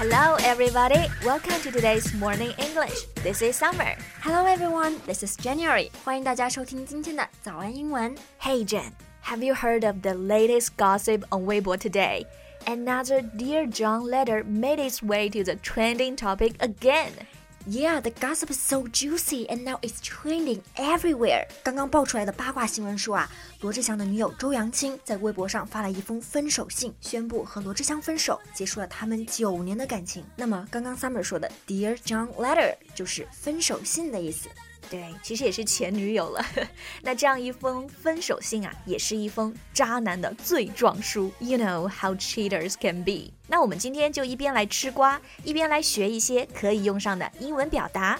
Hello, everybody. Welcome to today's morning English. This is Summer. Hello, everyone. This is January. 欢迎大家收听今天的早安英文。 Hey, Jen. Have you heard of the latest gossip on Weibo today? Another Dear John letter made its way to the trending topic again. Yeah, the gossip is so juicy and now it's trending everywhere. 刚刚爆出来的八卦新闻说啊，罗志祥的女友周扬青在微博上发了一封分手信，宣布和罗志祥分手，结束了他们九年的感情。那么刚刚 Summer 说的 Dear John letter 就是分手信的意思。对，其实也是前女友了。那这样一封分手信啊，也是一封渣男的罪状书。You know how cheaters can be。那我们今天就一边来吃瓜，一边来学一些可以用上的英文表达。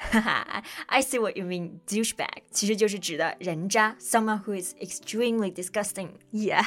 哈哈，I see what you mean. Douchebag 其实就是指的人渣，someone who is extremely disgusting. Yeah，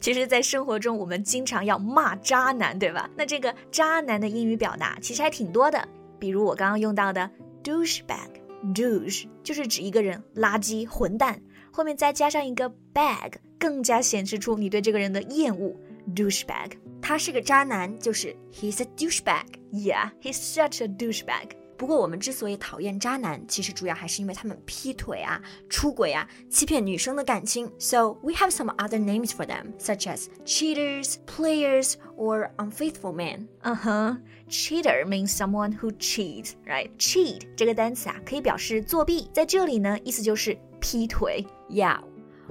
其实，在生活中我们经常要骂渣男，对吧？那这个渣男的英语表达其实还挺多的，比如我刚刚用到的 douchebag，douche 就是指一个人垃圾、混蛋，后面再加上一个 bag，更加显示出你对这个人的厌恶。douchebag，他是个渣男，就是 he's a douchebag. Yeah，he's such a douchebag. 不过我们之所以讨厌渣男，其实主要还是因为他们劈腿啊、出轨啊、欺骗女生的感情。So we have some other names for them, such as cheaters, players, or unfaithful men. 嗯哼，cheater means someone who cheats, right? Cheat 这个单词啊，可以表示作弊，在这里呢，意思就是劈腿。 Yeah,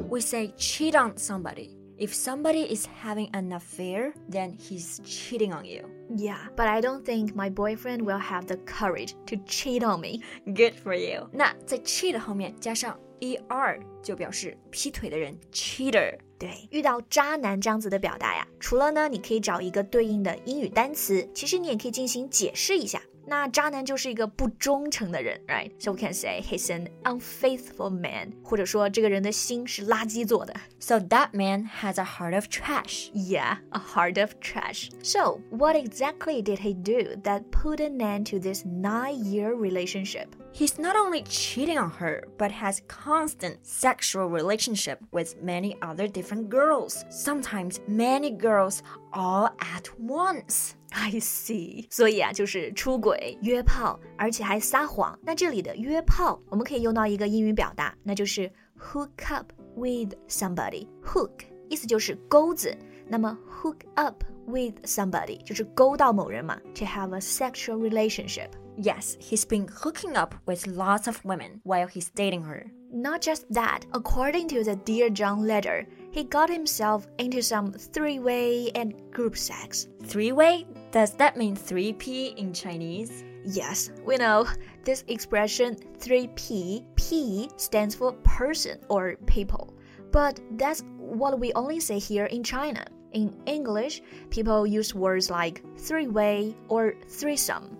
we say cheat on somebody. If somebody is having an affair, then he's cheating on you. Yeah, but I don't think my boyfriend will have the courage to cheat on me. Good for you. 那在 cheat 后面加上 er 就表示劈腿的人 cheater。对，遇到渣男这样子的表达呀，除了呢，你可以找一个对应的英语单词，其实你也可以进行解释一下。 那渣男就是一个不忠诚的人，right? So we can say he's an unfaithful man，或者说这个人的心是垃圾做的。 So that man has a heart of trash. Yeah, a heart of trash. So, what exactly did he do that put an end to this nine-year relationship? He's not only cheating on her, but has constant sexual relationship with many other different girls. Sometimes many girls all at once. I see，所以啊，就是出轨、约炮，而且还撒谎。那这里的约炮，我们可以用到一个英语表达，那就是 hook up with somebody。hook 意思就是钩子，那么 hook up with somebody 就是勾到某人嘛，to have a sexual relationship。 Yes, he's been hooking up with lots of women while he's dating her. Not just that, according to the Dear John letter, he got himself into some three-way and group sex. Three way? Does that mean 3P in Chinese? Yes, we know this expression 3P, P stands for person or people. But that's what we only say here in China. In English, people use words like three way or threesome.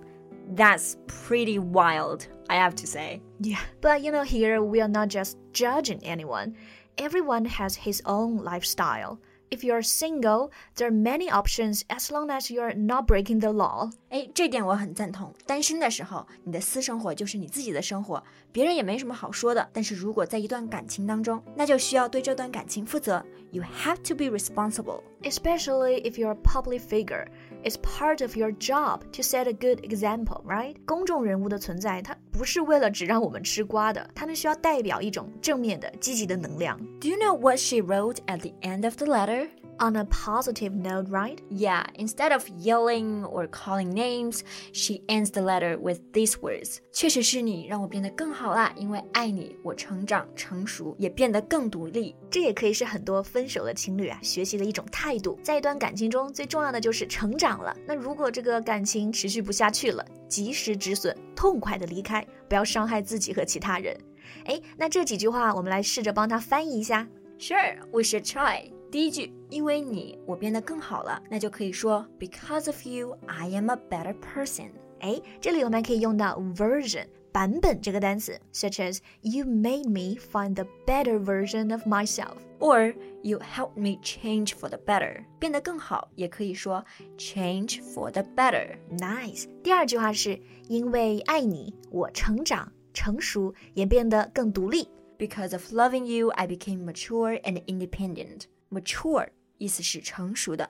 That's pretty wild, I have to say. Yeah. But you know, here we are not just judging anyone, everyone has his own lifestyle. If you're single, there are many options as long as you're not breaking the law. 哎，这点我很赞同。单身的时候，你的私生活就是你自己的生活，别人也没什么好说的。但是如果在一段感情当中，那就需要对这段感情负责。You have to be responsible. Especially if you're a public figure, it's part of your job to set a good example, right? 公众人物的存在，它不是为了只让我们吃瓜的，他们需要代表一种正面的、积极的能量。 Do you know what she wrote at the end of the letter? On a positive note, right? Yeah, instead of yelling or calling names, she ends the letter with these words. 确实是你让我变得更好啦，因为爱你，我成长成熟，也变得更独立。这也可以是很多分手的情侣啊学习的一种态度。在一段感情中，最重要的就是成长了。那如果这个感情持续不下去了，及时止损，痛快的离开，不要伤害自己和其他人。哎，那这几句话我们来试着帮他翻译一下。 Sure, we should try. 第一句，因为你，我变得更好了，那就可以说 Because of you, I am a better person. 哎，这里我们可以用到 version 版本这个单词，such as you made me find the better version of myself。 or you helped me change for the better，变得更好，也可以说 change for the better。 Nice。第二句话是因为爱你，我成长成熟，也变得更独立。 Because of loving you, I became mature and independent. Mature 意思是成熟的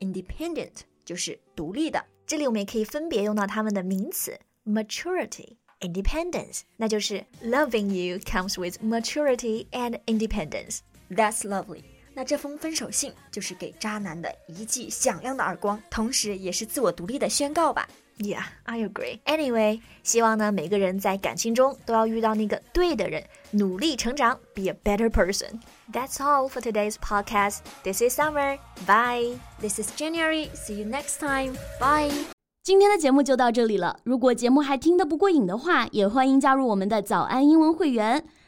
，independent 就是独立的。这里我们也可以分别用到它们的名词 maturity、independence，那就是 loving you comes with maturity and independence。That's lovely。那这封分手信就是给渣男的一记响亮的耳光，同时也是自我独立的宣告吧。Yeah, I agree. Anyway，希望呢每个人在感情中都要遇到那个对的人，努力成长，be a better person. That's all for today's podcast. This is Summer. Bye. This is January. See you next time. Bye. 今天的节目就到这里了。如果节目还听得不过瘾的话，也欢迎加入我们的早安英文会员。